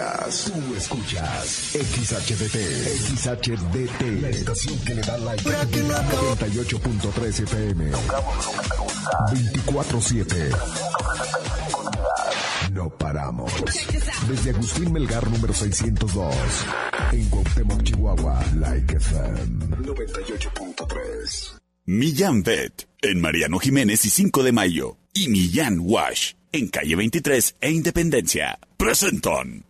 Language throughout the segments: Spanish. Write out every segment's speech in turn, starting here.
escuchas, tú escuchas XHDT, XHDT, la estación que le da like. 98.3 FM. 24-7. No paramos. Desde Agustín Melgar número 602. En Cuauhtémoc, Chihuahua. Like FM 98.3. Millán Vet. En Mariano Jiménez y 5 de Mayo. Y Millán Wash. En calle 23 e Independencia. Presentan.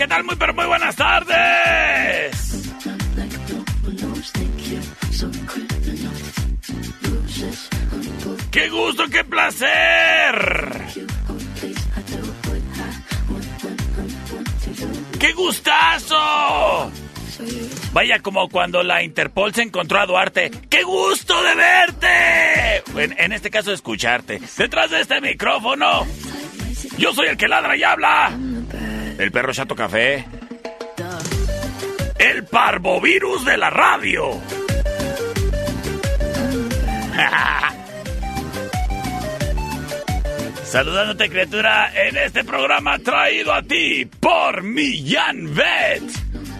¿Qué tal? Muy, pero muy buenas tardes. ¡Qué gusto, qué placer! ¡Qué gustazo! Vaya como cuando la Interpol se encontró a Duarte. ¡Qué gusto de verte! En, este caso, escucharte. Detrás de este micrófono, yo soy el que ladra y habla. El perro chato café. El parvovirus de la radio. Saludándote, criatura, en este programa traído a ti por Millán Vet.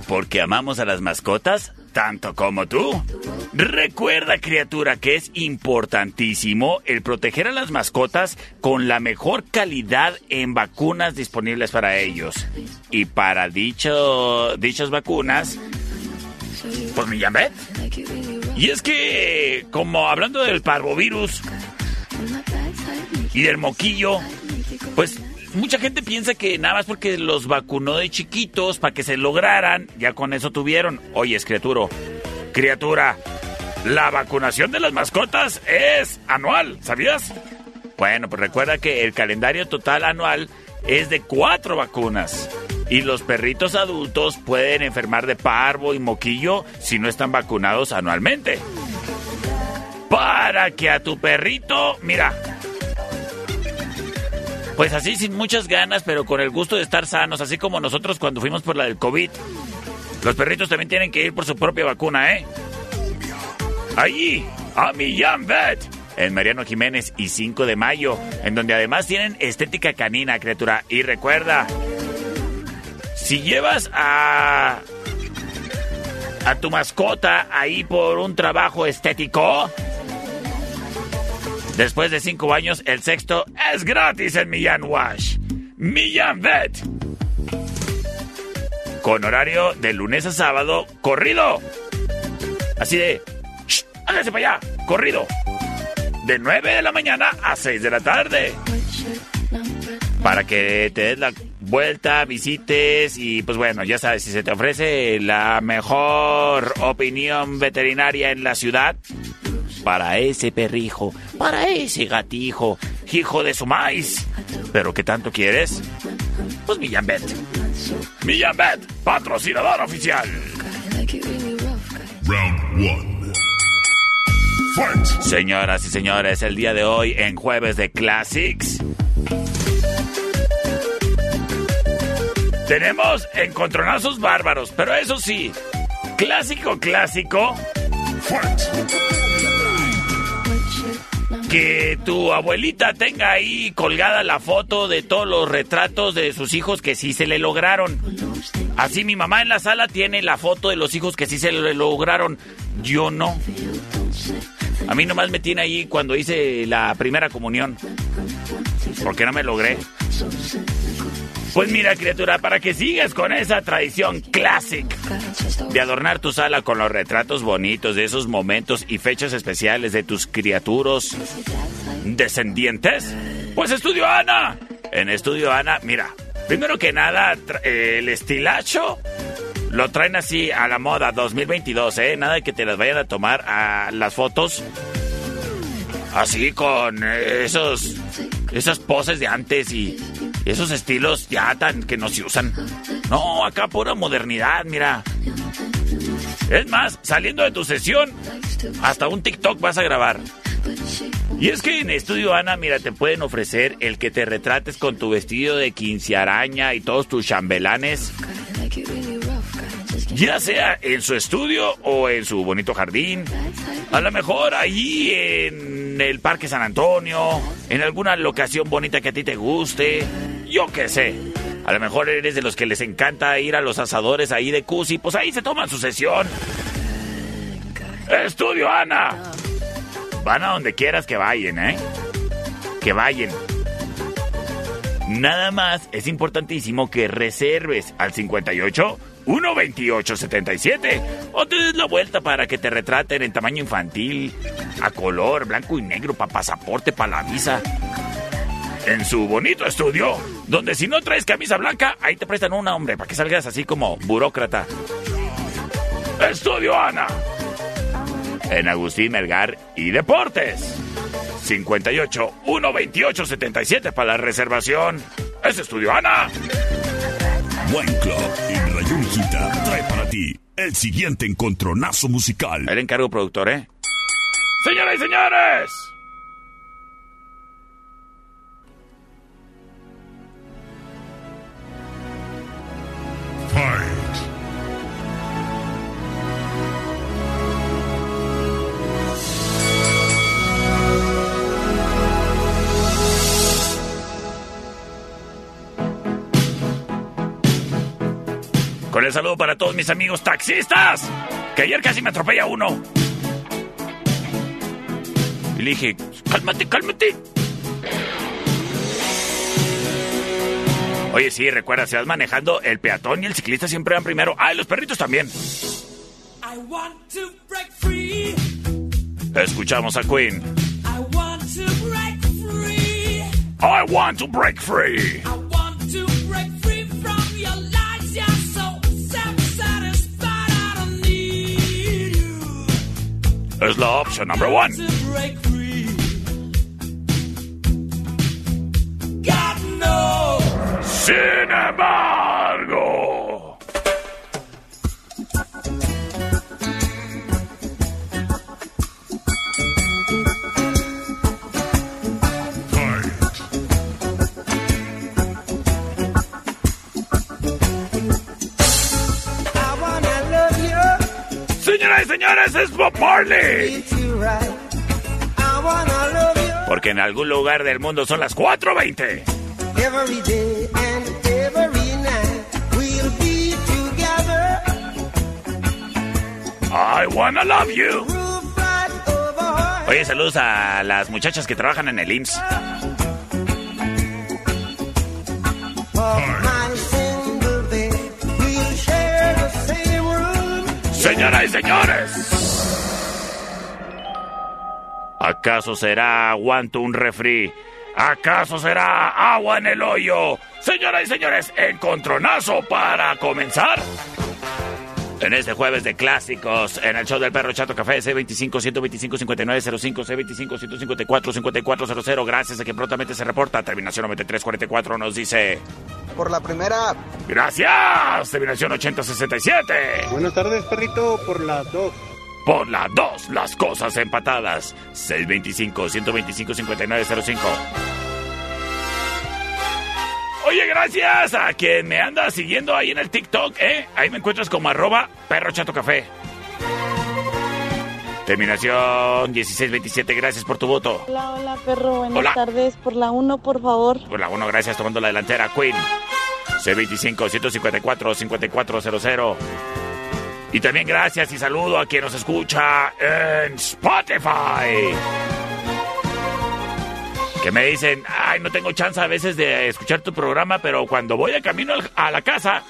Porque amamos a las mascotas tanto como tú. Recuerda, criatura, que es importantísimo el proteger a las mascotas con la mejor calidad en vacunas disponibles para ellos. Y para dichas vacunas, por Millán Vet. Y es que, como hablando del parvovirus y del moquillo, pues mucha gente piensa que nada más porque los vacunó de chiquitos para que se lograran, ya con eso tuvieron. Oye, es criatura, criatura, la vacunación de las mascotas es anual, ¿sabías? Bueno, pues recuerda que el calendario total anual es de cuatro vacunas. Y los perritos adultos pueden enfermar de parvo y moquillo si no están vacunados anualmente. Para que a tu perrito, mira, pues así sin muchas ganas, pero con el gusto de estar sanos, así como nosotros cuando fuimos por la del COVID. Los perritos también tienen que ir por su propia vacuna, ¿eh? Allí, a Millán Vet, en Mariano Jiménez y 5 de mayo, en donde además tienen estética canina, criatura. Y recuerda, si llevas a a tu mascota ahí por un trabajo estético, Después de cinco años, el sexto es gratis en Millán Wash. Millán Vet. Con horario de lunes a sábado, corrido. Así de... ¡Shh! ¡Hágase para allá! ¡Corrido! De 9 de la mañana a 6 de la tarde. Para que te des la vuelta, visites y pues bueno, ya sabes, si se te ofrece la mejor opinión veterinaria en la ciudad, para ese perrijo, para ese gatijo, hijo de su maíz. ¿Pero qué tanto quieres? Pues Millán Bet. Millán Bet, patrocinador oficial. Round 1. Señoras y señores, el día de hoy en Jueves de Classics. Tenemos encontronazos bárbaros, pero eso sí, clásico, clásico. Que tu abuelita tenga ahí colgada la foto de todos los retratos de sus hijos que sí se le lograron. Así mi mamá en la sala tiene la foto de los hijos que sí se le lograron. Yo no. A mí nomás me tiene ahí cuando hice la primera comunión. Porque no me logré. Pues mira, criatura, para que sigas con esa tradición clásica de adornar tu sala con los retratos bonitos de esos momentos y fechas especiales de tus criaturas descendientes, pues Estudio Ana. En Estudio Ana, mira, primero que nada, el estilacho lo traen así a la moda 2022, ¿eh? Nada que te las vayan a tomar a las fotos así con esos esas poses de antes y esos estilos ya tan que no se usan. No, acá pura modernidad, mira. Es más, saliendo de tu sesión, hasta un TikTok vas a grabar. Y es que en Estudio Ana, mira, te pueden ofrecer el que te retrates con tu vestido de araña y todos tus chambelanes ya sea en su estudio o en su bonito jardín, a lo mejor ahí en el Parque San Antonio, en alguna locación bonita que a ti te guste, yo qué sé. A lo mejor eres de los que les encanta ir a los asadores ahí de Cusi, pues ahí se toman su sesión. Estudio Ana. Van a donde quieras que vayan, ¿eh? Que vayan. Nada más es importantísimo que reserves al 58 12877 o te des la vuelta para que te retraten en tamaño infantil, a color, blanco y negro, para pasaporte, para la visa. En su bonito estudio, donde si no traes camisa blanca, ahí te prestan una, hombre, para que salgas así como burócrata. Estudio Ana. En Agustín Melgar y Deportes. 58 128 77 para la reservación. Es Estudio Ana. Buen Club y Rayón trae para ti el siguiente encontronazo musical. El encargo productor, ¿eh? Señoras y señores. El saludo para todos mis amigos taxistas, que ayer casi me atropella uno. Y le dije, cálmate, cálmate. Oye, sí, recuerda, si vas manejando, el peatón y el ciclista siempre van primero. Ah, y los perritos también. Escuchamos a Queen. I want to break free. I want to break free. Es la opción number one. Sin embargo. Señoras y señores, es Bob Marley. Porque en algún lugar del mundo son las 4.20. I wanna love you. Oye, saludos a las muchachas que trabajan en el IMSS. Señoras y señores. ¿Acaso será aguanto un refri? ¿Acaso será agua en el hoyo? Señoras y señores, encontronazo para comenzar. En este jueves de clásicos, en el show del perro Chato Café, C25-125-5905, C25-154-5400, gracias a que prontamente se reporta, terminación 9344 nos dice... Por la primera. Gracias, terminación 8067. Buenas tardes, perrito, por las dos. Por las dos, las cosas empatadas, 625-125-5905. Oye, gracias a quien me anda siguiendo ahí en el TikTok, ¿eh? Ahí me encuentras como arroba perro chato café. Terminación 1627, gracias por tu voto. Hola, hola, perro, buenas tardes. Por la 1, por favor. Por la 1, gracias, tomando la delantera, Queen. C25-154-5400. Y también gracias y saludo a quien nos escucha en Spotify. Que me dicen, ay, no tengo chance a veces de escuchar tu programa, pero cuando voy de camino a la casa,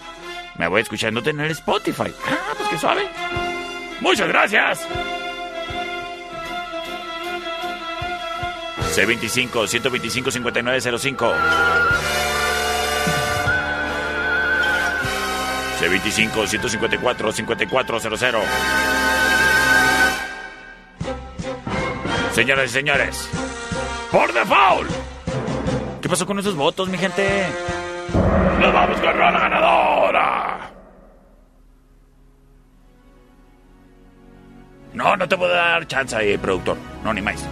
me voy escuchándote en el Spotify. Ah, pues que suave. Muchas gracias. C25 125 5905. C25 154 5400. Señoras y señores, por default. ¿Qué pasó con esos votos, mi gente? ¡Nos vamos con la ganadora! No, no te puedo dar chance ahí, productor. No, ni más.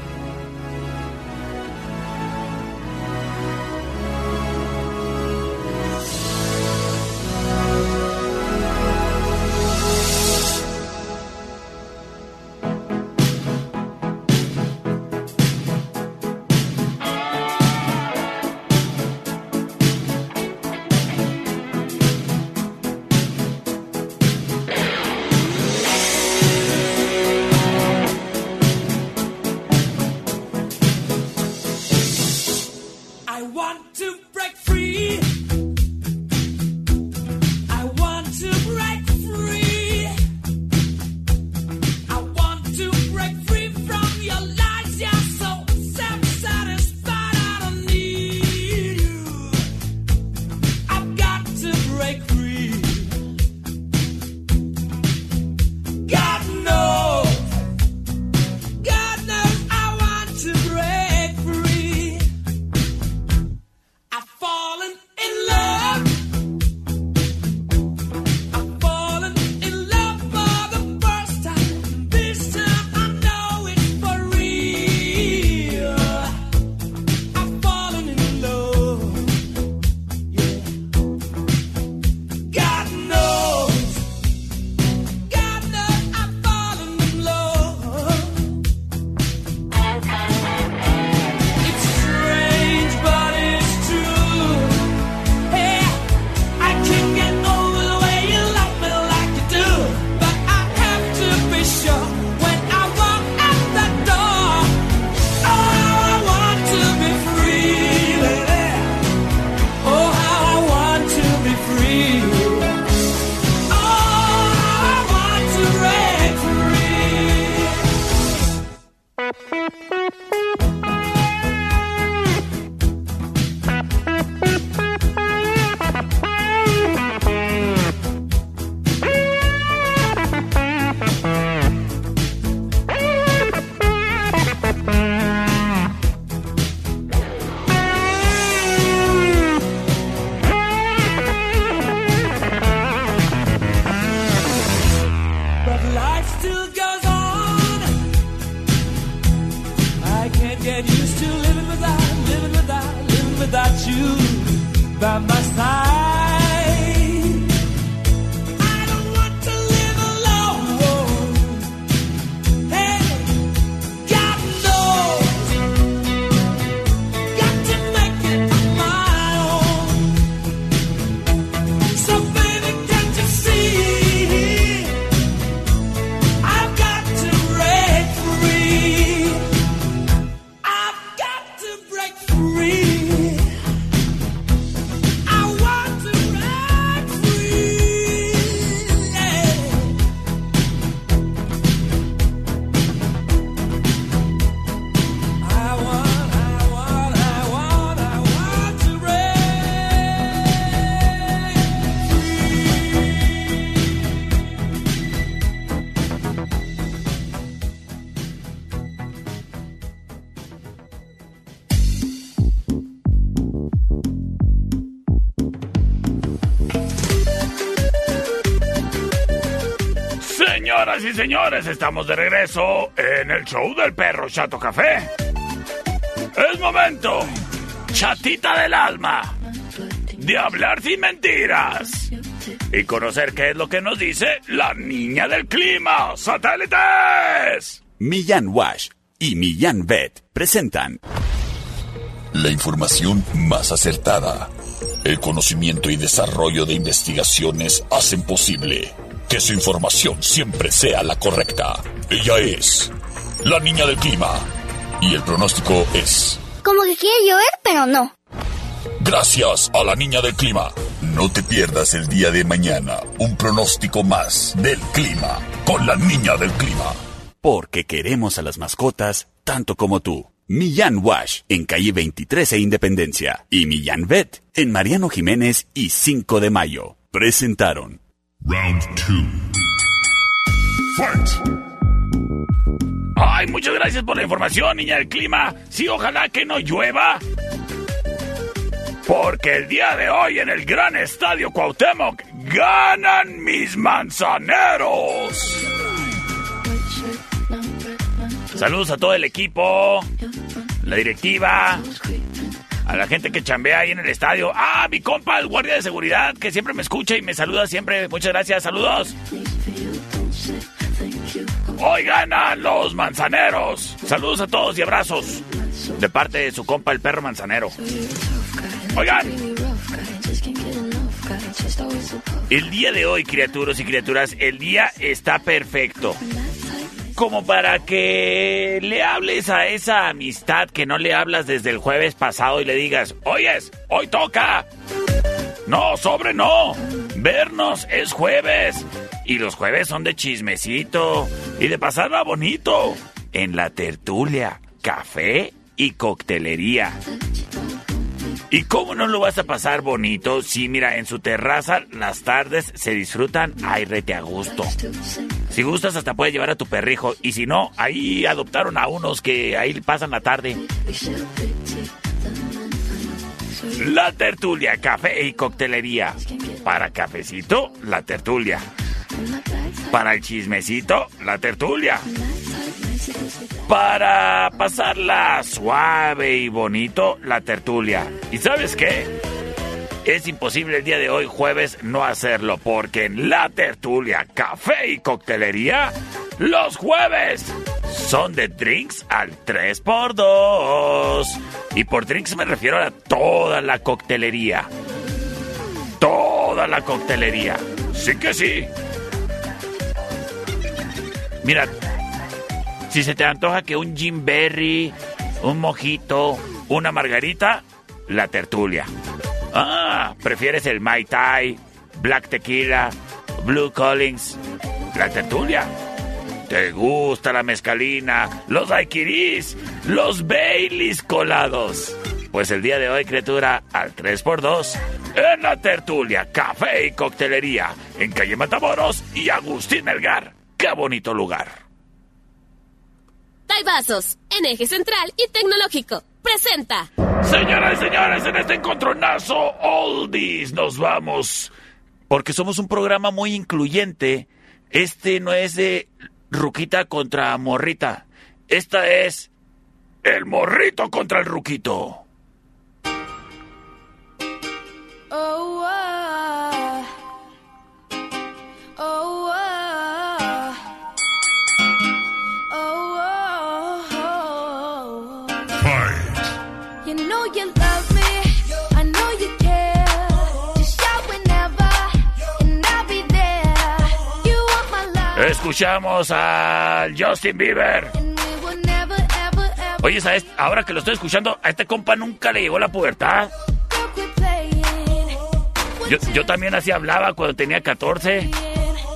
Señores, estamos de regreso en el show del perro Chato Café. Es momento, chatita del alma, de hablar sin mentiras y conocer qué es lo que nos dice la niña del clima, satélites. Millán Wash y Millán Vet presentan la información más acertada. El conocimiento y desarrollo de investigaciones hacen posible que su información siempre sea la correcta. Ella es la niña del clima y el pronóstico es... Como que quiere llover, pero no. Gracias a la niña del clima. No te pierdas el día de mañana un pronóstico más del clima con la niña del clima. Porque queremos a las mascotas tanto como tú. Millán Wash en calle 23 e Independencia y Millán Vet en Mariano Jiménez y 5 de Mayo. Presentaron Round 2. Fight. Ay, muchas gracias por la información, niña del clima. Sí, ojalá que no llueva. Porque el día de hoy en el gran estadio Cuauhtémoc ganan mis manzaneros. Saludos a todo el equipo, la directiva, a la gente que chambea ahí en el estadio. Ah, mi compa, el guardia de seguridad, que siempre me escucha y me saluda siempre. Muchas gracias, saludos. Hoy ganan los manzaneros. Saludos a todos y abrazos. De parte de su compa, el perro manzanero. Oigan. El día de hoy, criaturas y criaturas, el día está perfecto. Como para que le hables a esa amistad que no le hablas desde el jueves pasado y le digas, oyes, hoy toca. No, sobre no. Vernos es jueves. Y los jueves son de chismecito y de pasarla bonito. En la tertulia, café y coctelería. ¿Y cómo no lo vas a pasar bonito si, mira, en su terraza las tardes se disfrutan ay rete a gusto? Si gustas, hasta puedes llevar a tu perrijo. Y si no, ahí adoptaron a unos que ahí pasan la tarde. La tertulia, café y coctelería. Para cafecito, la tertulia. Para el chismecito, la tertulia. Para pasarla suave y bonito, la tertulia. ¿Y sabes qué? Es imposible el día de hoy, jueves, no hacerlo, porque en la tertulia, café y coctelería, los jueves son de drinks al 3x2. Y por drinks me refiero a toda la coctelería. Toda la coctelería. Sí que sí. Mira, si se te antoja que un Jim Berry, un mojito, una margarita, la tertulia. Ah, prefieres el Mai Tai, Black Tequila, Blue Collins, la tertulia. ¿Te gusta la mezcalina, los daiquiris, los Baileys colados? Pues el día de hoy, criatura, al 3x2, en la tertulia, café y coctelería, en calle Matamoros y Agustín Melgar. ¡Qué bonito lugar! Taibazos, en eje central y tecnológico. Presenta. Señoras y señores, en este encontronazo Oldies nos vamos. Porque somos un programa muy incluyente. Este no es de Ruquita contra Morrita. Esta es el Morrito contra el Ruquito. Escuchamos al Justin Bieber. Oye, ¿sabes? Ahora que lo estoy escuchando, a este compa nunca le llegó la pubertad. Yo, yo también así hablaba cuando tenía 14.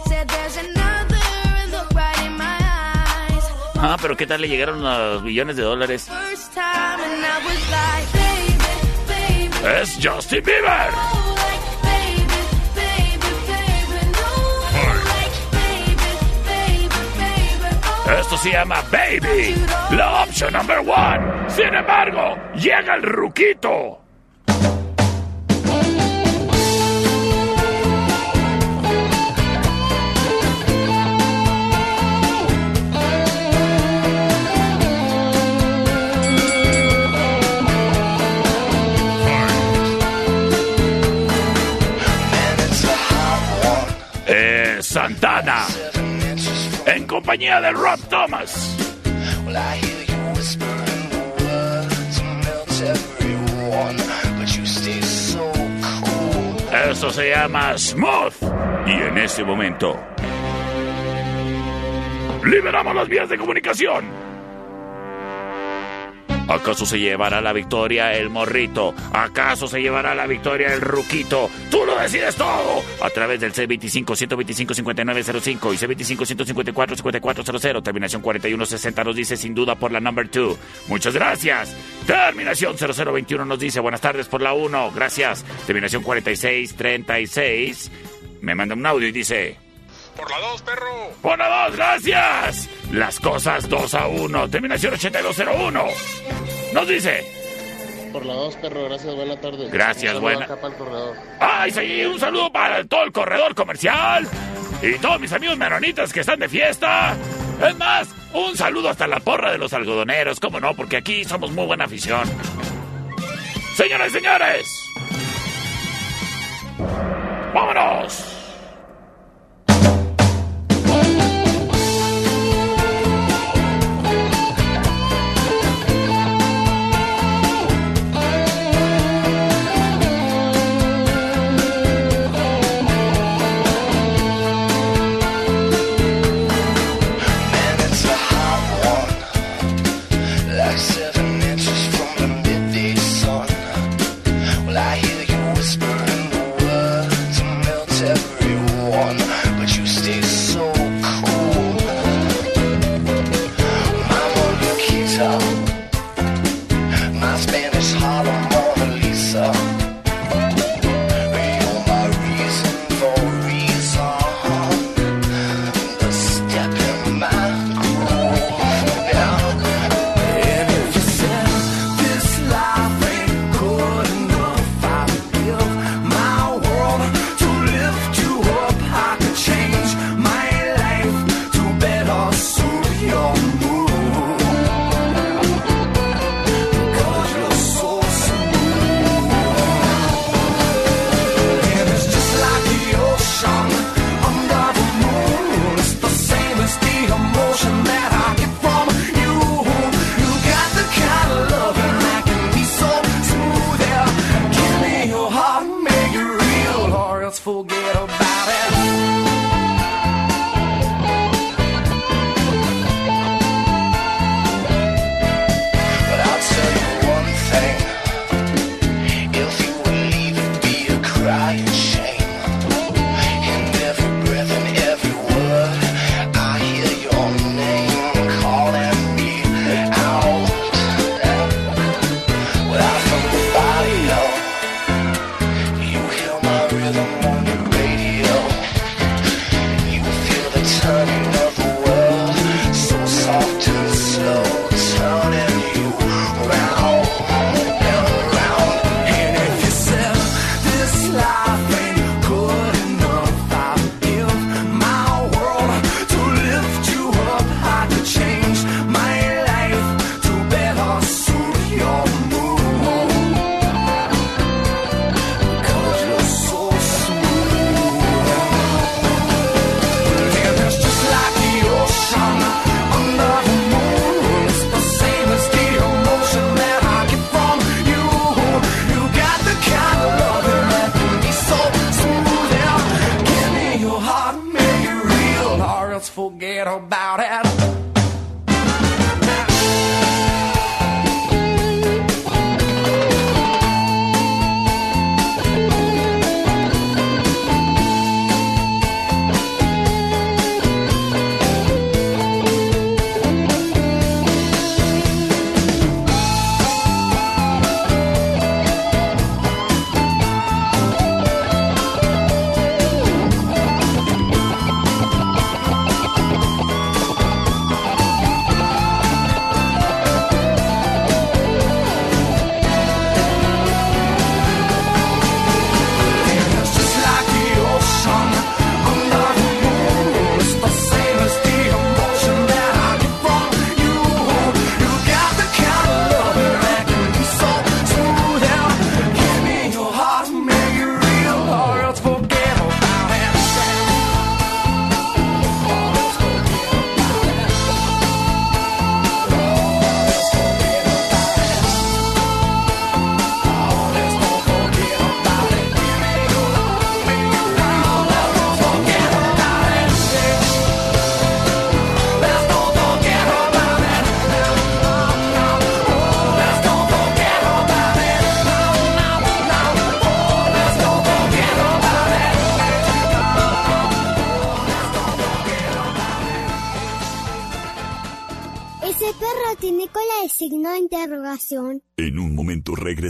Said there's another look right in my eyes. Ah, pero ¿qué tal le llegaron los billones de dólares? Es Justin Bieber. Esto se llama Baby, la opción number one. Sin embargo, llega el ruquito. Santana, en compañía de Rob Thomas. Esto se llama Smooth. Y en este momento, liberamos las vías de comunicación. ¿Acaso se llevará la victoria el morrito? ¿Acaso se llevará la victoria el ruquito? ¡Tú lo decides todo! A través del C25-125-5905 y C25-154-5400, terminación 4160 nos dice sin duda por la number 2. Muchas gracias. Terminación 0021 nos dice buenas tardes por la 1. Gracias. Terminación 4636 me manda un audio y dice... Por la 2, perro. Por la 2, gracias. Las cosas 2 a 1. Terminación 8201. Nos dice. Por la 2, perro. Gracias, buena tarde. Gracias, un buena. Acá para el corredor. Ay, sí, un saludo para todo el corredor comercial. Y todos mis amigos menonitas que están de fiesta. Es más, un saludo hasta la porra de los algodoneros. ¿Cómo no? Porque aquí somos muy buena afición. Señoras y señores. ¡Vámonos!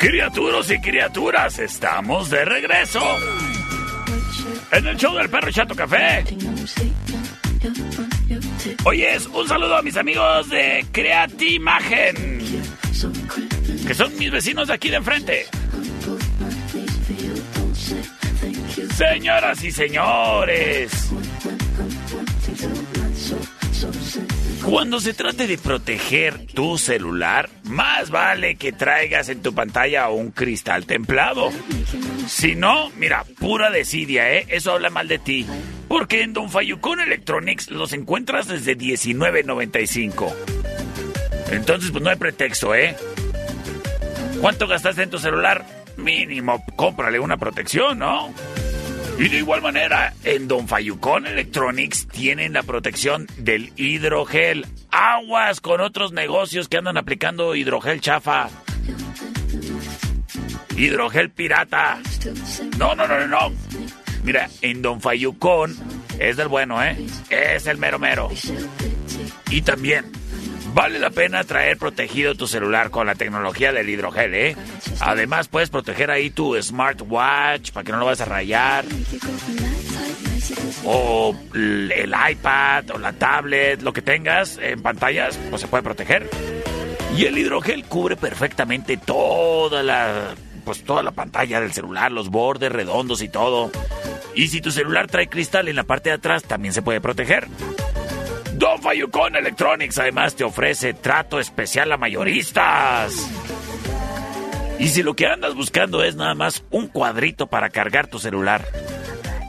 Criaturas y criaturas, estamos de regreso. En el show del perro Chato Café. Oyes, un saludo a mis amigos de Creatimagen, que son mis vecinos de aquí de enfrente. Señoras y señores, cuando se trate de proteger tu celular, más vale que traigas en tu pantalla un cristal templado. Si no, mira, pura desidia, ¿eh? Eso habla mal de ti. Porque en Don Fayucón Electronics los encuentras desde 19.95. Entonces, pues no hay pretexto, ¿eh? ¿Cuánto gastaste en tu celular? Mínimo, cómprale una protección, ¿no? Y de igual manera, en Don Fayucón Electronics tienen la protección del hidrogel. Aguas con otros negocios que andan aplicando hidrogel chafa. Hidrogel pirata. No, no, no, no, no. Mira, en Don Fayucón es del bueno, ¿eh? Es el mero mero. Y también Vale la pena traer protegido tu celular con la tecnología del hidrogel, ¿eh? Además, puedes proteger ahí tu smartwatch para que no lo vayas a rayar. O el iPad o la tablet, lo que tengas en pantallas, pues se puede proteger. Y el hidrogel cubre perfectamente toda la pues toda la pantalla del celular, los bordes redondos y todo. Y si tu celular trae cristal en la parte de atrás, también se puede proteger. Don Fayucon Electronics además te ofrece trato especial a mayoristas. Y si lo que andas buscando es nada más un cuadrito para cargar tu celular,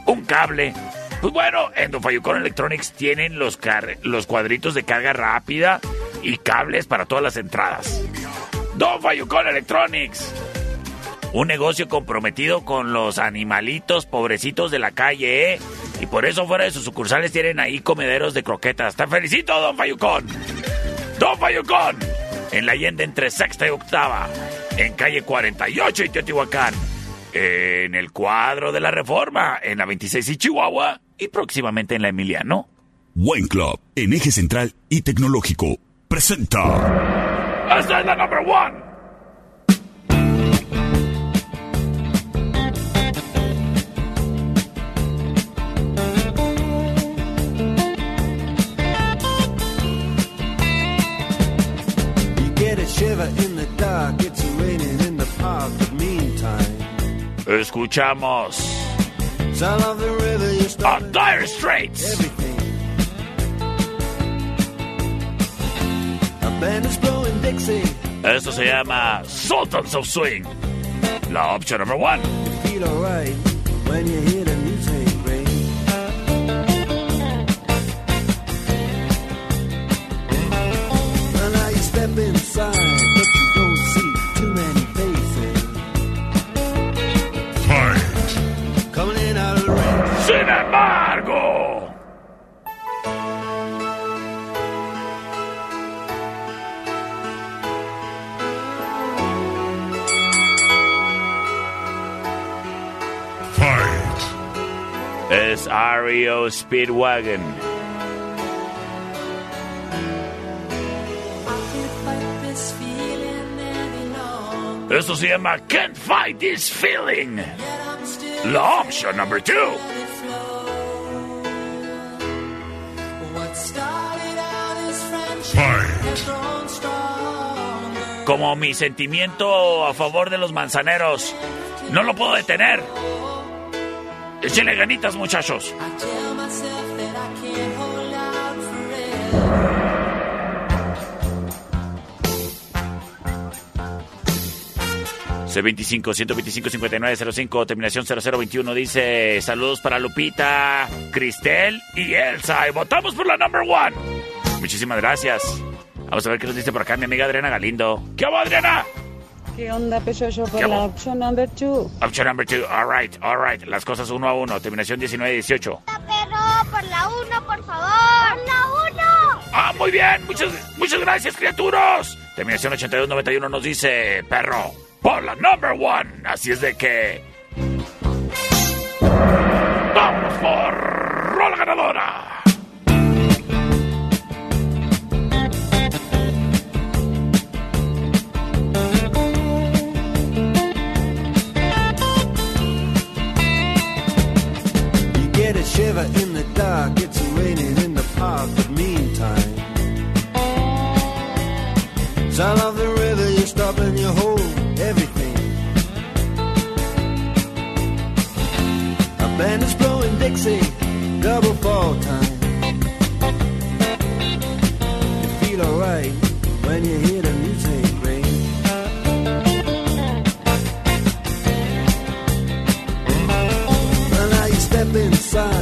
un cable, pues bueno, en Don Fayucon Electronics tienen los, los cuadritos de carga rápida y cables para todas las entradas. Don Fayucon Electronics. Un negocio comprometido con los animalitos pobrecitos de la calle, ¿eh? Y por eso fuera de sus sucursales tienen ahí comederos de croquetas. ¡Te felicito, Don Fayucón! ¡Don Fayucón! En la Allende entre sexta y octava. En calle 48 y Teotihuacán. En el cuadro de la Reforma. En la 26 y Chihuahua. Y próximamente en la Emiliano. Wine Club, en eje central y tecnológico, presenta. ¡Esta es la number one! Escuchamos a Dire Straits. A band is blowing, Dixie. Esto se llama Sultans of Swing. La opción number one. Embargo. Fight. Es REO Speedwagon. Esto se llama Can't Fight This Feeling. La opción number two. Como mi sentimiento a favor de los manzaneros. No lo puedo detener. Échale ganitas, muchachos. C25 125 5905 terminación 0021 dice saludos para Lupita, Cristel y Elsa y votamos por la number one. muchísimas gracias. Vamos a ver qué nos dice por acá mi amiga Adriana Galindo. ¿Qué hago, Adriana? ¿Qué onda, Pechocho? Por ¿Qué la opción number two. Option number two. All right, all right. Las cosas uno a uno. Terminación 19-18. Perro, por la uno, por favor. Por la uno. Ah, muy bien. Muchas, muchas gracias, criaturas. Terminación 82-91 nos dice, perro, por la number one. Así es de que... ¡Vamos por rola ganadora! You get a shiver in the dark, it's raining in the park, but meantime. Sound of the river, you stop and you hold band is blowing Dixie, double fall time. You feel alright when you hear the music ring. Well, now you step inside,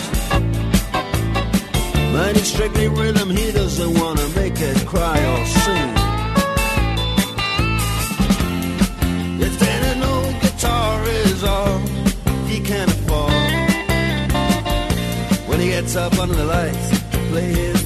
It's strictly rhythm, he doesn't wanna make it cry or sing. If then an old guitar is all he can afford, when he gets up under the lights to play his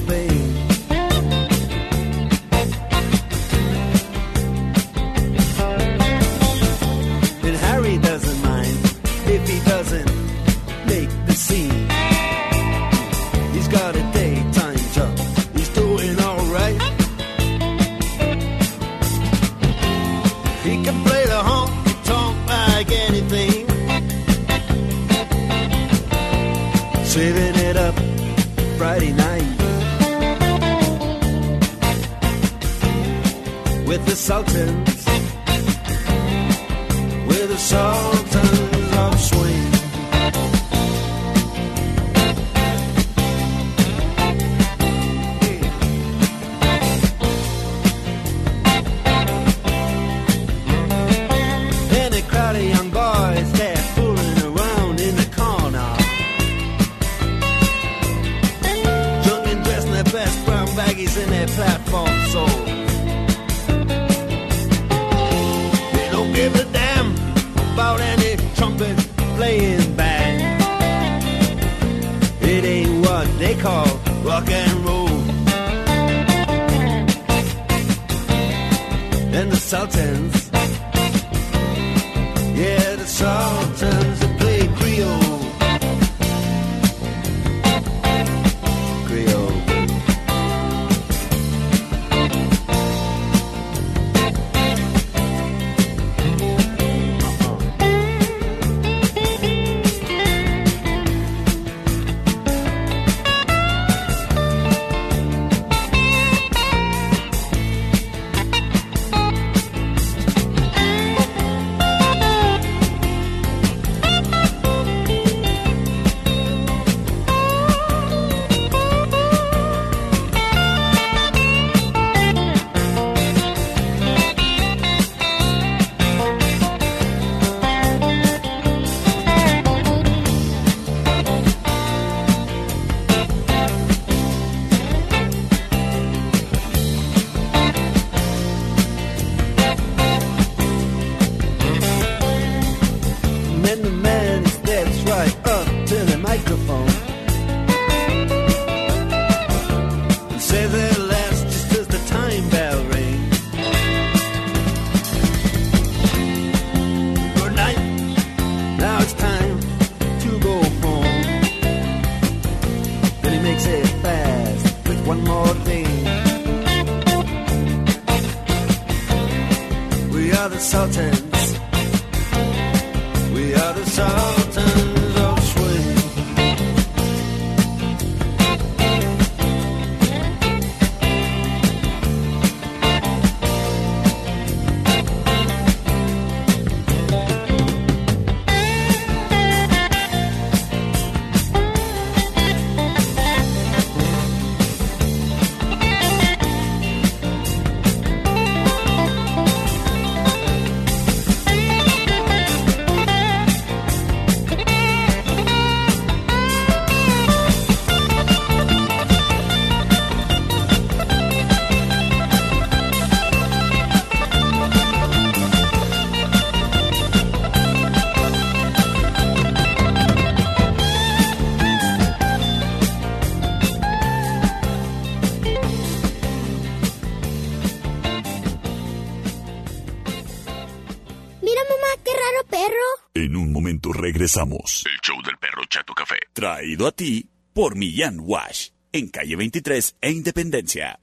regresamos. El show del perro Chato Café. Traído a ti por Millán Wash, en calle 23 e Independencia.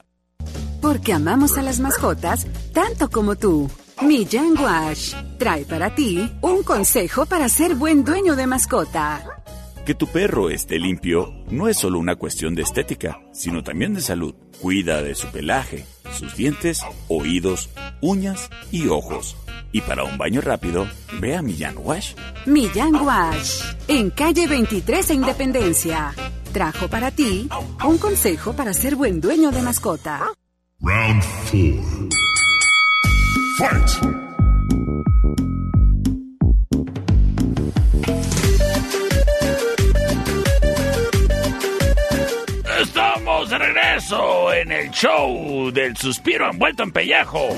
Porque amamos a las mascotas tanto como tú. Millán Wash trae para ti un consejo para ser buen dueño de mascota. Que tu perro esté limpio no es solo una cuestión de estética, sino también de salud. Cuida de su pelaje, sus dientes, oídos, uñas y ojos. Y para un baño rápido, ve a Millán Wash. Millán Wash, en calle 23 e Independencia. Trajo para ti un consejo para ser buen dueño de mascota. Round four. Fight! Estamos de regreso en el show del suspiro envuelto en pellejo.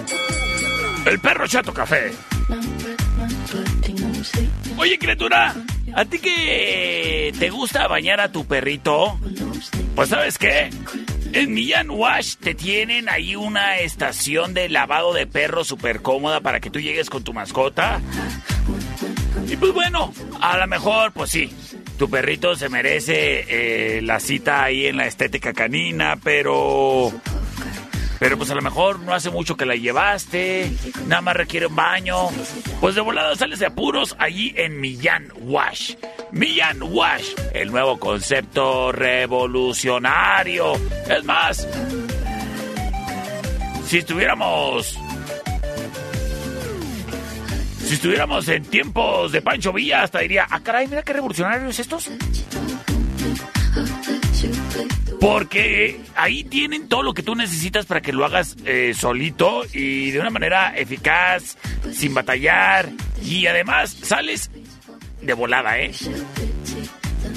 El perro chato café. Oye, criatura, ¿a ti que te gusta bañar a tu perrito? Pues sabes qué? En Millán Wash te tienen ahí una estación de lavado de perro súper cómoda para que tú llegues con tu mascota. Y pues bueno, a lo mejor, pues sí, tu perrito se merece eh, la cita ahí en la estética canina, pero... Pero pues a lo mejor no hace mucho que la llevaste, nada más requiere un baño. Pues de volada sales de apuros allí en Millán Wash. Millán Wash, el nuevo concepto revolucionario. Es más, si estuviéramos si estuviéramos en tiempos de Pancho Villa, hasta diría, ah, caray, mira qué revolucionarios estos. Porque ahí tienen todo lo que tú necesitas para que lo hagas eh, solito y de una manera eficaz, sin batallar. Y además sales de volada, ¿eh?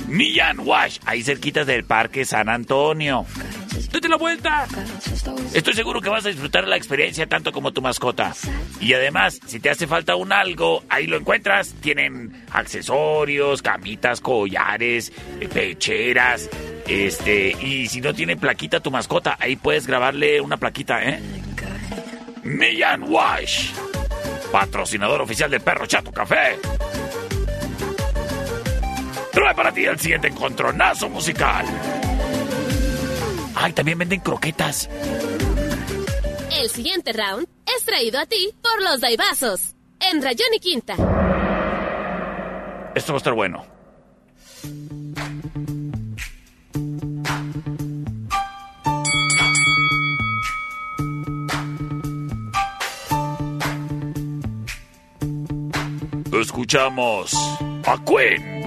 Millán Wash, ahí cerquitas del Parque San Antonio. Date la vuelta. Estoy seguro que vas a disfrutar la experiencia tanto como tu mascota. Y además, si te hace falta un algo, ahí lo encuentras. Tienen accesorios, camitas, collares, eh, pecheras. Este, y si no tiene plaquita tu mascota, ahí puedes grabarle una plaquita, ¿eh? Millán Wash, patrocinador oficial del Perro Chato Café. Trae para ti el siguiente encontronazo musical. Ay, también venden croquetas. El siguiente round es traído a ti por los Daibazos. En Rayón y Quinta. Esto va a estar bueno. Escuchamos a Queen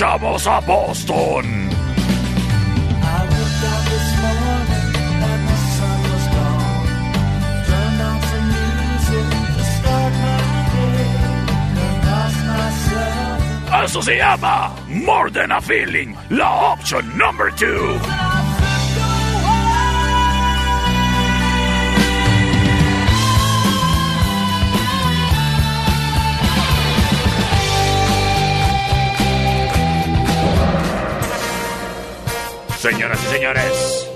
escuchamos a Boston. Eso se llama More Than a Feeling, la option number two. Señoras y señores,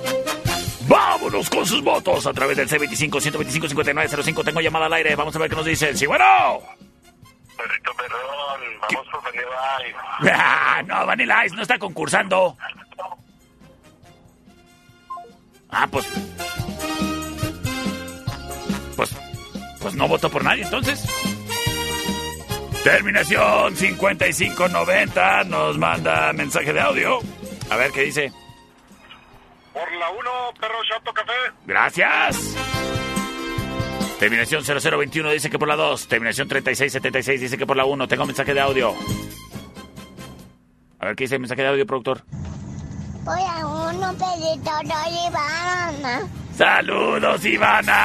vámonos con sus votos a través del C25-125-5905. Tengo llamada al aire, vamos a ver qué nos dicen. ¡Sí, bueno! Perrito perrón, vamos por Vanilla Ice. Ah, no, Vanilla Ice no está concursando. Ah, pues. Pues. Pues no votó por nadie, entonces. Terminación 5590 nos manda mensaje de audio. A ver qué dice. Por la 1, perro Chato Café. Gracias. Terminación 0021 dice que por la 2. Terminación 3676 dice que por la 1. Tengo mensaje de audio. A ver qué dice el mensaje de audio, productor. Voy a uno, pedito, no Ivana. ¡Saludos, Ivana!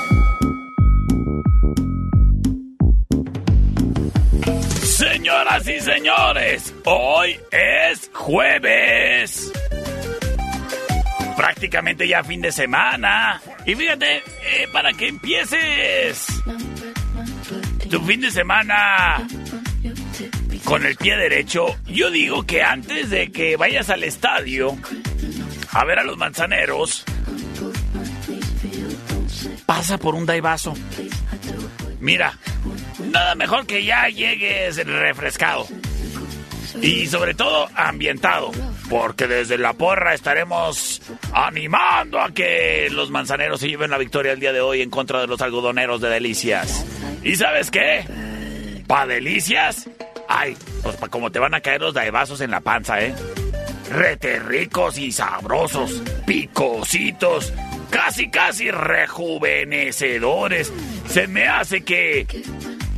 Señoras y señores, hoy es jueves. Prácticamente ya fin de semana. Y fíjate, eh, para que empieces tu fin de semana con el pie derecho, yo digo que antes de que vayas al estadio a ver a los manzaneros, pasa por un daivazo. Mira, nada mejor que ya llegues refrescado. Y sobre todo ambientado. Porque desde la porra estaremos animando a que los manzaneros se lleven la victoria el día de hoy en contra de los algodoneros de Delicias. ¿Y sabes qué? ¿Pa Delicias? Ay, pues pa como te van a caer los daibazos en la panza, ¿eh? Rete ricos y sabrosos, picositos, casi casi rejuvenecedores. Se me hace que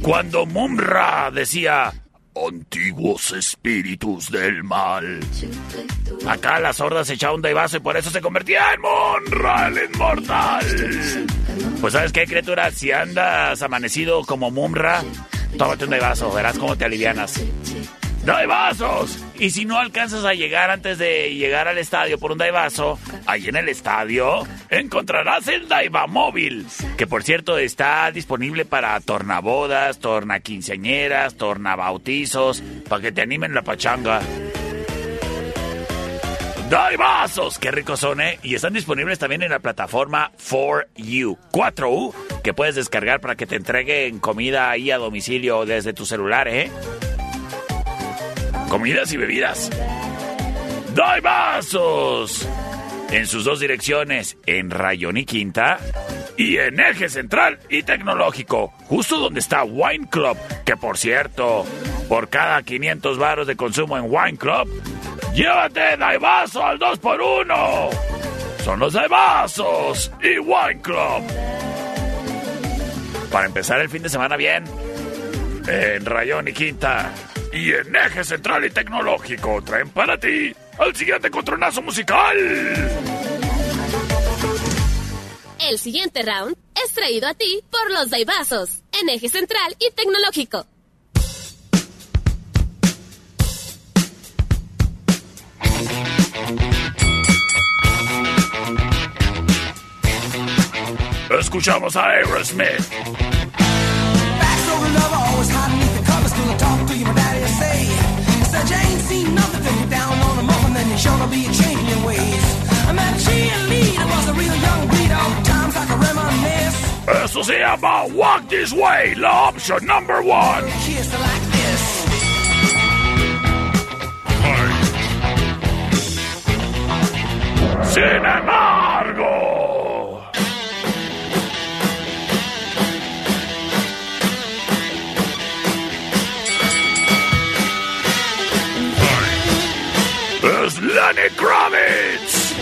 cuando Mumra decía antiguos espíritus del mal. Acá la sorda se echaba un daivazo y por eso se convertía en Monra, el inmortal. Pues sabes qué, criatura, si andas amanecido como Mumra, tómate un daivazo, verás cómo te alivianas. ¡Daibazos! Y si no alcanzas a llegar antes de llegar al estadio por un Daivazo, ahí en el estadio encontrarás el Daiva Móvil, que por cierto está disponible para tornabodas, tornaquinceañeras, tornabautizos, para que te animen la pachanga. ¡Daibazos! ¡Qué ricos son, eh! Y están disponibles también en la plataforma 4U, 4U, que puedes descargar para que te entreguen comida ahí a domicilio desde tu celular, ¿eh? Comidas y bebidas. ¡Daibazos! En sus dos direcciones, en Rayón y Quinta y en Eje Central y Tecnológico, justo donde está Wine Club, que por cierto, por cada 500 baros de consumo en Wine Club, llévate Daibazo al 2x1. Son los Daibazos y Wine Club. Para empezar el fin de semana bien, en Rayón y Quinta y en Eje Central y Tecnológico traen para ti el siguiente contronazo musical. El siguiente round es traído a ti por los Daibazos, en Eje Central y Tecnológico. Escuchamos a Aerosmith. Sure to be changing ways. I met cheerleader, was a real young breed, all times I can reminisce. Eso se llama Walk This Way, la opción number one. Kiss like this. Sin embargo, es Lenny Kravitz.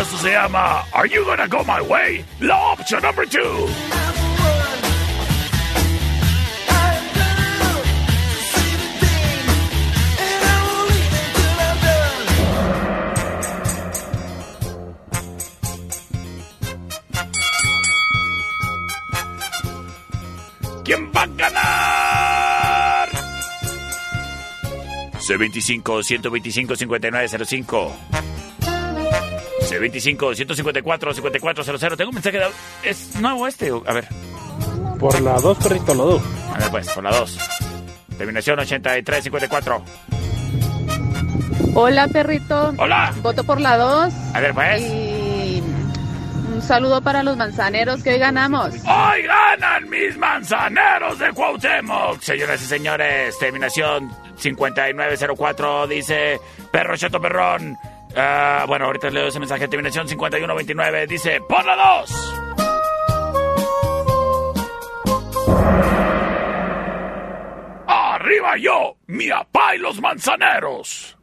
Esto se llama Are You Gonna Go My Way? La opción number two. C25 125 5905 C25 154 5400 Tengo un mensaje de... ¿Es nuevo este? A ver. Por la 2, perrito, lo do. A ver pues, por la 2. Terminación 8354. Hola, perrito. Hola. Voto por la 2. A ver, pues. Y saludo para los manzaneros que hoy ganamos. ¡Hoy ganan mis manzaneros de Cuauhtémoc! Señoras y señores, terminación 5904 dice Perro Cheto Perrón. Ah, bueno, ahorita leo ese mensaje. Terminación 5129 dice ¡Por la 2! ¡Arriba yo, mi apá y los manzaneros!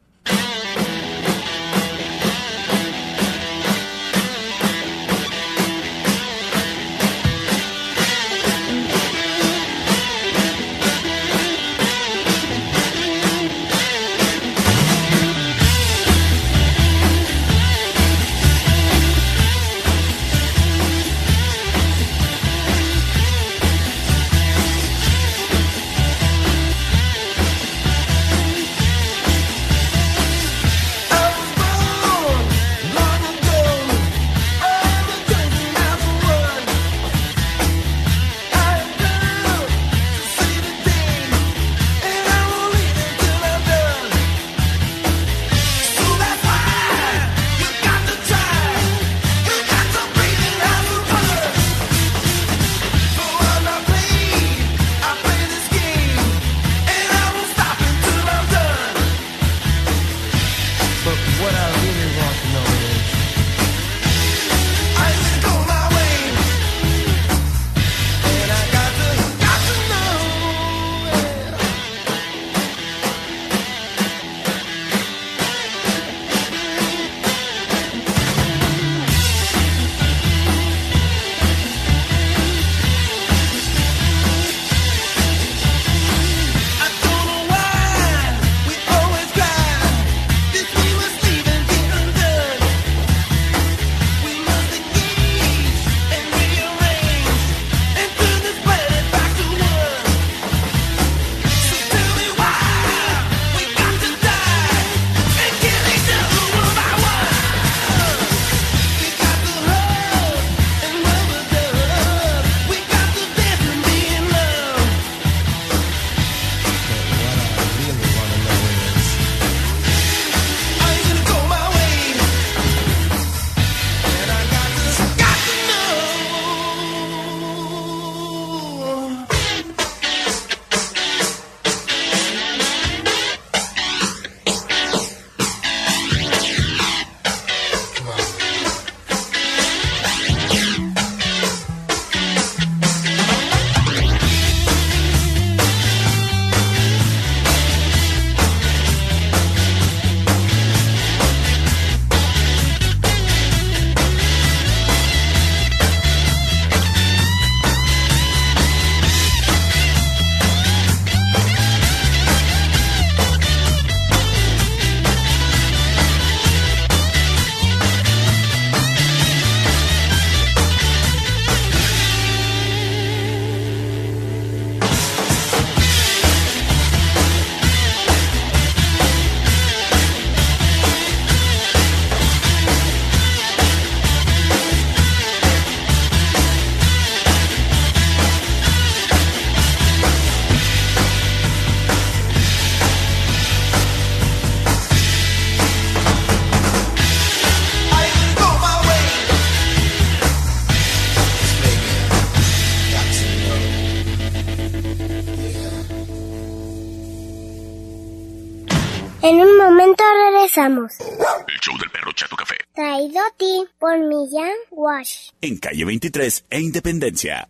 El show del perro Chato Café. Traído a ti por Millán Wash. En calle 23 e Independencia.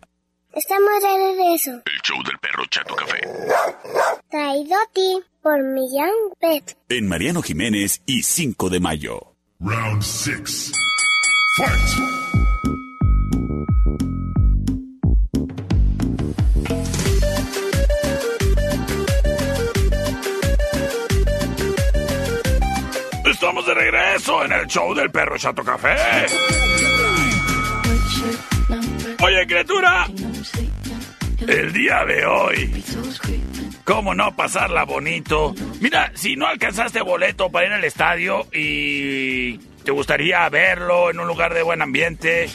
Estamos de regreso. El show del perro Chato Café. Traído a ti por Millán Pet. En Mariano Jiménez y 5 de mayo. Round six. Fight! Estamos de regreso en el show del perro Chato Café. Oye, criatura, el día de hoy, ¿cómo no pasarla bonito? Mira, si no alcanzaste boleto para ir al estadio y te gustaría verlo en un lugar de buen ambiente,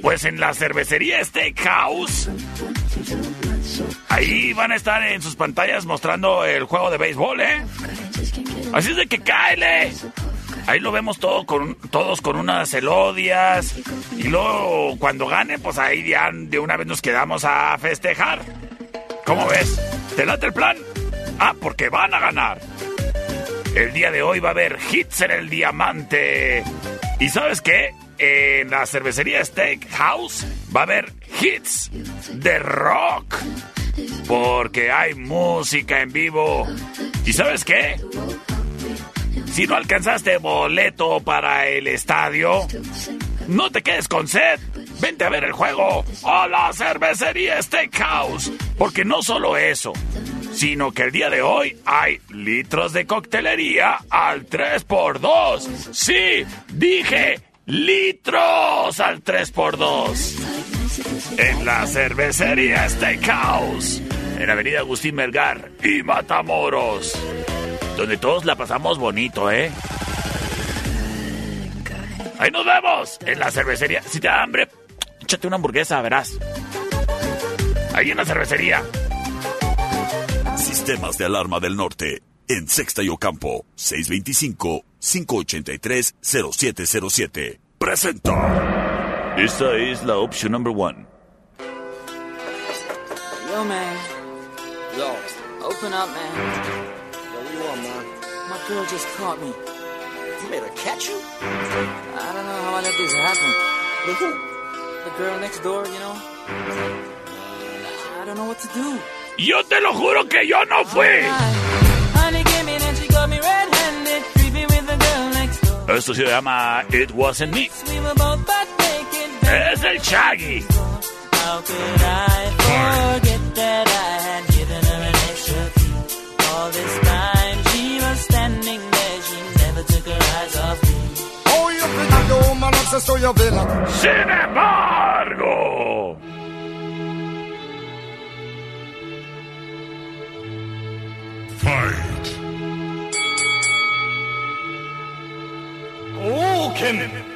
pues en la cervecería Steakhouse Ahí van a estar en sus pantallas mostrando el juego de béisbol, ¿eh? Así es de que cáele. Ahí lo vemos todo con, todos con unas elodias. Y luego, cuando gane, pues ahí de una vez nos quedamos a festejar. ¿Cómo ves? ¿Te late el plan? Ah, porque van a ganar. El día de hoy va a haber hits en el diamante. ¿Y sabes qué? En la cervecería Steakhouse va a haber hits de rock. Porque hay música en vivo. ¿Y sabes qué? Si no alcanzaste boleto para el estadio, no te quedes con sed. Vente a ver el juego a la cervecería Steakhouse. Porque no solo eso, sino que el día de hoy hay litros de coctelería al 3x2. Sí, dije litros al 3x2. En la cervecería Steakhouse, en Avenida Agustín Melgar y Matamoros. Donde todos la pasamos bonito, ¿eh? Ahí nos vemos en la cervecería. Si te da hambre, échate una hamburguesa, verás. Ahí en la cervecería. Sistemas de alarma del norte. En Sexta y Ocampo. 625-583-0707. Presenta. Esta es la opción number one. Yo, man. Yo. Open up, man. Yo, what do you want, man? My girl just caught me. You made her catch you? I don't know how I let this happen. With who? The girl next door, you know? I don't know what to do. Yo te lo juro que yo no fui. Honey came in and she got me red-handed, creepy with the girl next door. Esto se llama It Wasn't Me. Es el Shaggy. How could I forget that I had given her an extra key? All this time she was standing there, she never took her eyes off me. Oh, you think I know woman access to your villa? Sin embargo. Fight. Oh, Ken.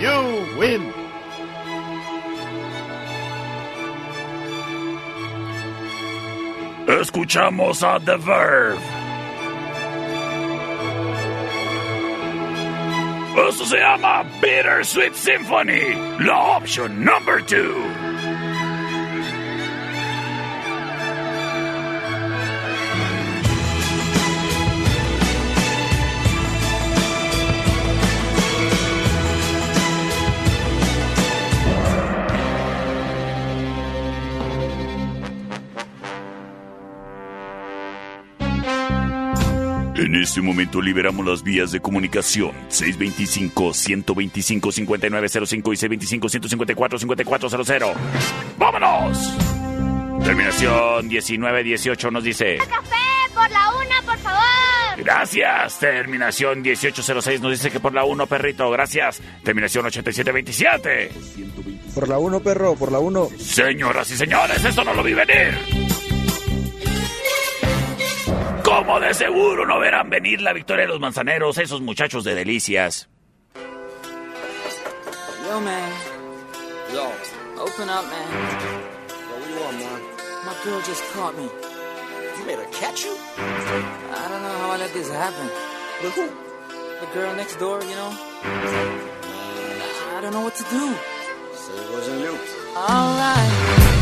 You win. Escuchamos a The Verve. Esto se llama Bittersweet Symphony, la opción number two. En este momento liberamos las vías de comunicación 625-125-5905 y 625-154-5400. ¡Vámonos! Terminación 1918 nos dice... ¡Café por la una, por favor! Gracias. Terminación 1806 nos dice que por la 1, perrito. Gracias. Terminación 8727. Por la 1, perro, por la 1. Señoras y señores, esto no lo vi venir. Como de seguro no verán venir la victoria de los manzaneros, esos muchachos de delicias. Yo, man. Yo. Open up, man. Yo, what do you want, man? My girl just caught me. You made her catch you? I don't know how I let this happen. With who? The girl next door, you know? I don't know what to do. Say it wasn't you. Alright.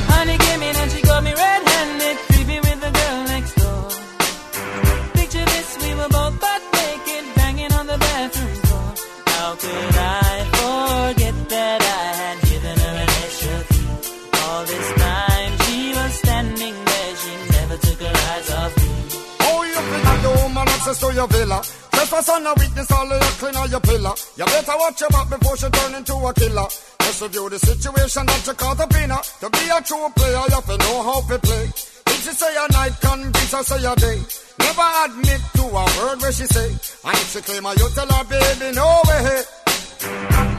Honey came in and she got me red-handed, creepy with the girl could I forget that I had given her an extra key? All this time she was standing there, she never took her eyes off me. Oh, you I know woman access to your villa? Trespass on a witness, all of your clean on your pillar. You better watch your back before she turn into a killer. Just review the situation that you call the winner. To be a true player, you have to know how to play. If she say a night, convince her say a day. Never admit to a word where she say. And if she claim her, you tell her, baby, no way.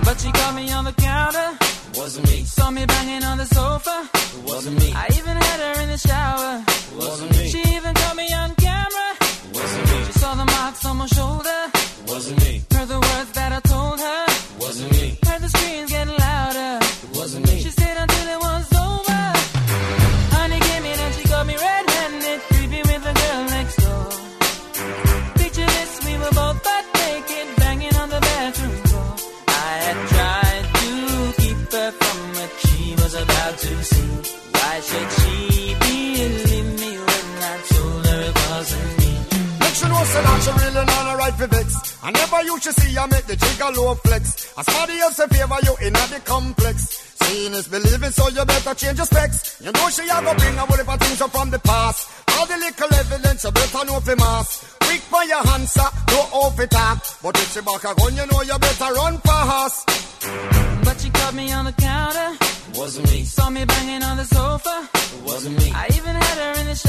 But she caught me on the counter. Wasn't me. Saw me banging on the sofa. Wasn't me. I even had her in the shower. Wasn't me. She even caught me on camera. Wasn't me. She saw the marks on my shoulder. Wasn't me. Heard the words that I told her. Wasn't me. Heard the screams getting louder. Wasn't me. She really not a right for vex. I never used to see her make the jigger low flex. As somebody else in favor you in the complex. Seeing is believing, so you better change your specs. You know she a go bring a whole heap of things up from the past. All the little evidence you better know for mass. Quick for your answer, no off it talk. But if she back a gun, you know you better run fast. But she caught me on the counter. Wasn't me. Saw me banging on the sofa. It wasn't me. I even had her in the shower.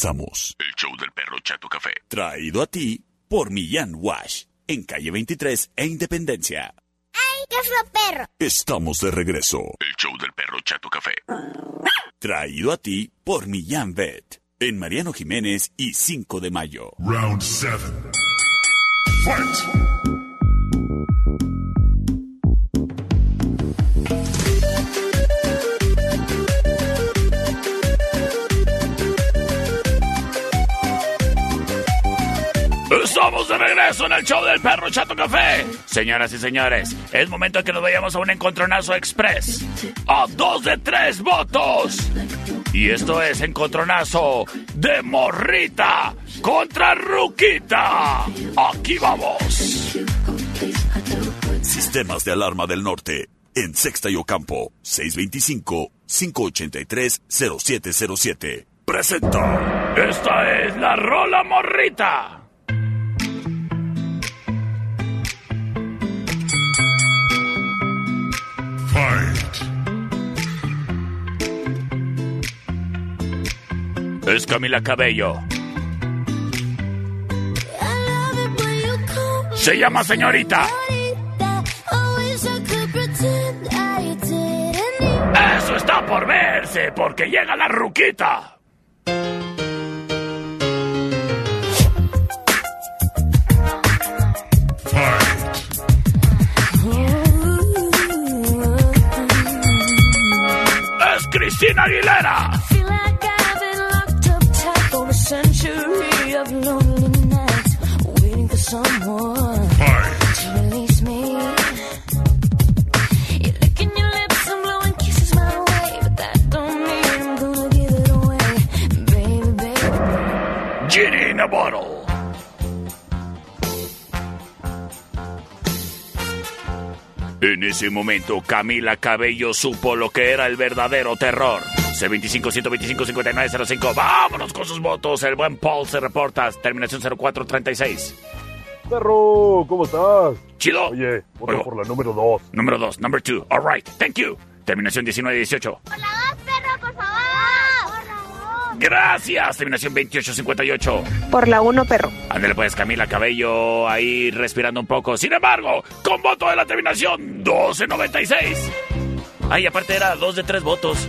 Regresamos. El show del perro Chato Café. Traído a ti por Millán Wash. En calle 23 e Independencia. ¡Ay, qué fue perro! Estamos de regreso. El show del perro Chato Café. Traído a ti por Millán Vet. En Mariano Jiménez y 5 de mayo. Round 7. Fight! Estamos de regreso en el show del perro Chato Café. Señoras y señores, es momento de que nos vayamos a un encontronazo express. A dos de tres votos. Y esto es encontronazo de morrita contra ruquita. Aquí vamos. Sistemas de alarma del norte. En Sexta y Ocampo. 625-583-0707. Presenta. Esta es la rola morrita. Es Camila Cabello. Se llama señorita. Eso está por verse, porque llega la ruquita. Es Cristina Aguilera. In. En ese momento, Camila Cabello supo lo que era el verdadero terror. 1125-125-5905. Vámonos con sus votos. El buen Paul se reporta. Terminación 0436. Perro, ¿cómo estás? Chido. Oye, voto Oigo. por la número 2. Número 2, number 2. All right, thank you. Terminación 1918. Por la 2, perro, por favor. Por la Gracias, terminación 2858. Por la 1, perro. Ándale pues, Camila Cabello, ahí respirando un poco. Sin embargo, con voto de la terminación 1296. Ay, aparte era 2 de 3 votos.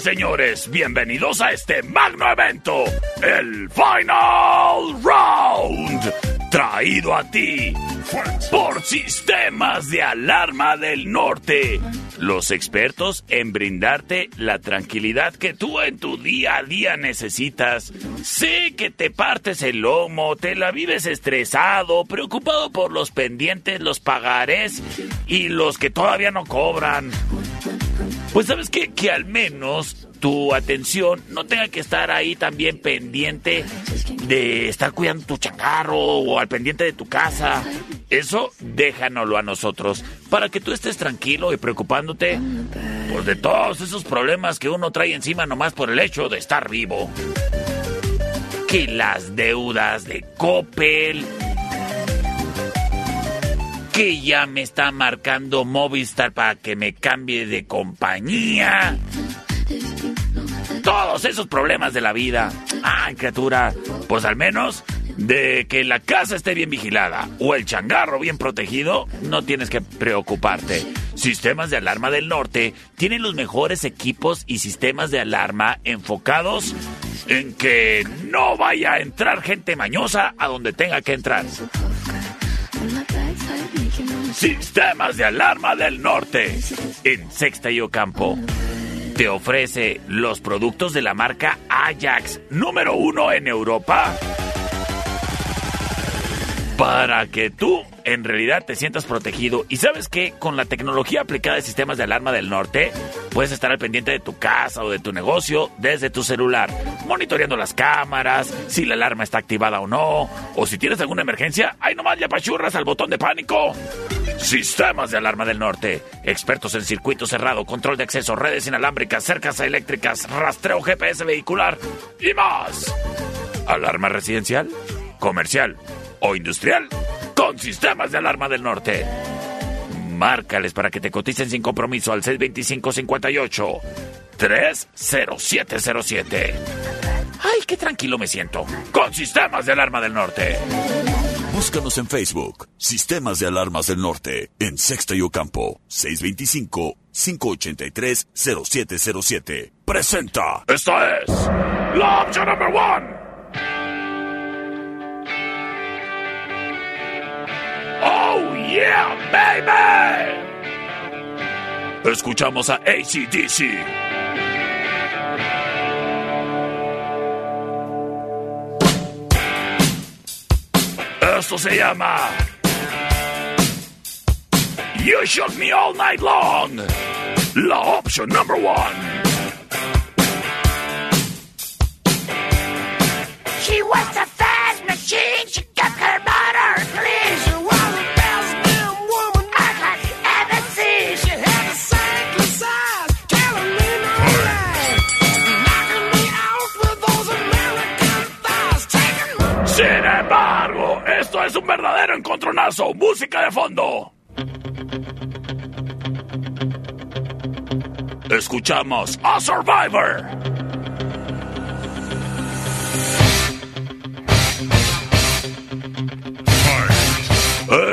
señores, bienvenidos a este magno evento, el Final Round, traído a ti por Sistemas de Alarma del Norte, los expertos en brindarte la tranquilidad que tú en tu día a día necesitas. Sé que te partes el lomo, te la vives estresado, preocupado por los pendientes, los pagarés y los que todavía no cobran. Pues sabes qué? que al menos tu atención no tenga que estar ahí también pendiente de estar cuidando tu changarro o al pendiente de tu casa. Eso déjanoslo a nosotros para que tú estés tranquilo y preocupándote por de todos esos problemas que uno trae encima nomás por el hecho de estar vivo. Que las deudas de Coppel que ya me está marcando Movistar para que me cambie de compañía. Todos esos problemas de la vida. Ay, criatura, pues al menos de que la casa esté bien vigilada o el changarro bien protegido, no tienes que preocuparte. Sistemas de Alarma del Norte tienen los mejores equipos y sistemas de alarma enfocados en que no vaya a entrar gente mañosa a donde tenga que entrar. Sistemas de Alarma del Norte en Sexta y Ocampo te ofrece los productos de la marca Ajax, número uno en Europa para que tú en realidad te sientas protegido. Y sabes que con la tecnología aplicada de sistemas de alarma del norte, puedes estar al pendiente de tu casa o de tu negocio desde tu celular, monitoreando las cámaras, si la alarma está activada o no, o si tienes alguna emergencia, hay nomás ya pachurras al botón de pánico. Sistemas de alarma del norte, expertos en circuito cerrado, control de acceso, redes inalámbricas, cercas eléctricas, rastreo GPS vehicular y más. Alarma residencial, comercial o industrial con sistemas de alarma del norte. Márcales para que te coticen sin compromiso al 625-58 30707. Ay, qué tranquilo me siento. Con sistemas de alarma del norte. Búscanos en Facebook, Sistemas de Alarmas del Norte, en Sexta y Ocampo, 625-583-0707. Presenta. Esta es la opción number one. Oh yeah, baby. Escuchamos a ACDC. Esto se llama You Shook Me All Night Long. La opción number one. She was a fast machine. She kept her es un verdadero encontronazo. Música de fondo. Escuchamos a Survivor.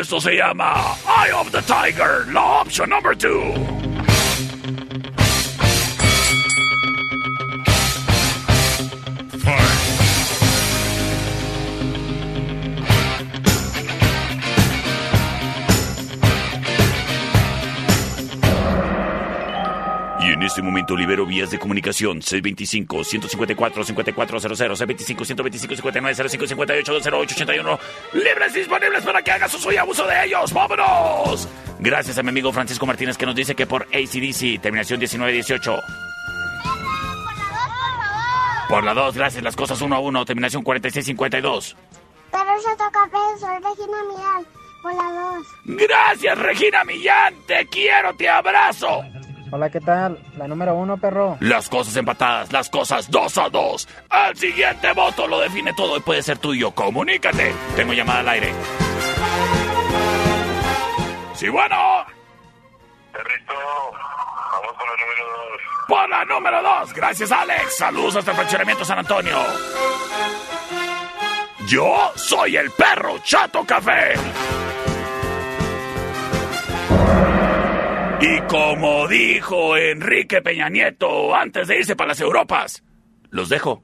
Esto se llama Eye of the Tiger, la opción número 2. Este momento libero vías de comunicación 625-154-5400, 625-125-5905-58-208-81. Libres disponibles para que haga uso y abuso de ellos. ¡Vámonos! Gracias a mi amigo Francisco Martínez que nos dice que por ACDC, terminación 1918. Por la 2, gracias. Las cosas 1 a 1, terminación 4652. Pero eso toca peso, Regina Miral, por la dos. Gracias, Regina Millán. Te quiero, te abrazo. Hola, ¿qué tal? La número uno, perro. Las cosas empatadas, las cosas 2 a 2. El siguiente voto lo define todo y puede ser tuyo. Comunícate. Tengo llamada al aire. Sí, bueno. Perrito, vamos por el número dos. Por la número 2. Gracias, Alex. Saludos hasta el fraccionamiento San Antonio. Yo soy el perro Chato Café. Y como dijo Enrique Peña Nieto antes de irse para las Europas, los dejo.